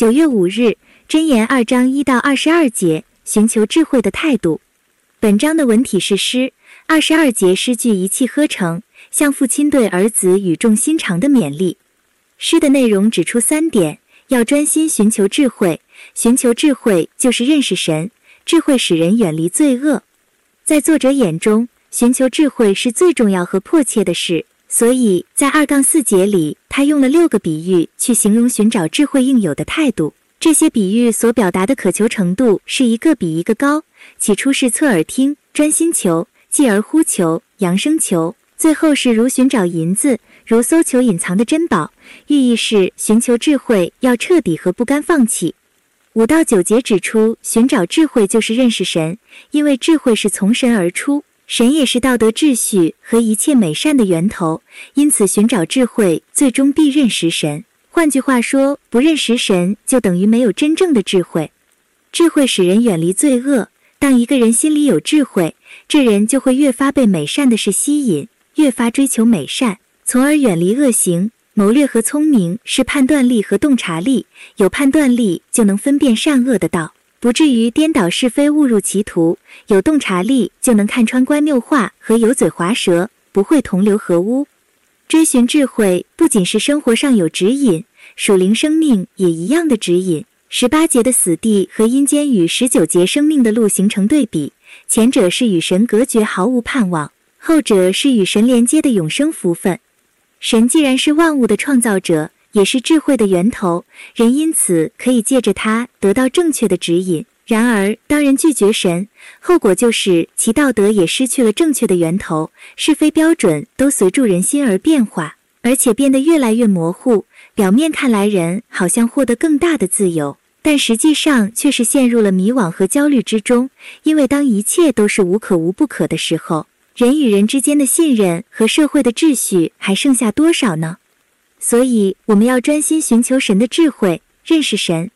九月五日，箴言二章一到二十二节，寻求智慧的态度。本章的文体是诗，二十二节诗句一气呵成，像父亲对儿子语重心长的勉励。诗的内容指出三点：要专心寻求智慧，寻求智慧就是认识神，智慧使人远离罪恶。在作者眼中，寻求智慧是最重要和迫切的事，所以在二杠四节里，他用了六个比喻去形容寻找智慧应有的态度。这些比喻所表达的渴求程度是一个比一个高。起初是侧耳听，专心求；继而呼求，扬声求；最后是如寻找银子，如搜求隐藏的珍宝。寓意是寻求智慧要彻底和不甘放弃。五到九节指出，寻找智慧就是认识神，因为智慧是从神而出，神也是道德秩序和一切美善的源头，因此寻找智慧最终必认识神。换句话说，不认识神就等于没有真正的智慧。智慧使人远离罪恶。当一个人心里有智慧，这人就会越发被美善的事吸引，越发追求美善，从而远离恶行。谋略和聪明是判断力和洞察力，有判断力就能分辨善恶的道，不至于颠倒是非误入歧途；有洞察力就能看穿关谬话和油嘴滑舌，不会同流合污。追寻智慧不仅是生活上有指引，属灵生命也一样的指引。十八节的死地和阴间与十九节生命的路形成对比，前者是与神隔绝，毫无盼望；后者是与神连接的永生福分。神既然是万物的创造者，也是智慧的源头，人因此可以借着它得到正确的指引。然而，当人拒绝神，后果就是其道德也失去了正确的源头，是非标准都随住人心而变化，而且变得越来越模糊。表面看来，人好像获得更大的自由，但实际上却是陷入了迷惘和焦虑之中。因为当一切都是无可无不可的时候，人与人之间的信任和社会的秩序还剩下多少呢？所以，我们要专心寻求神的智慧，认识神。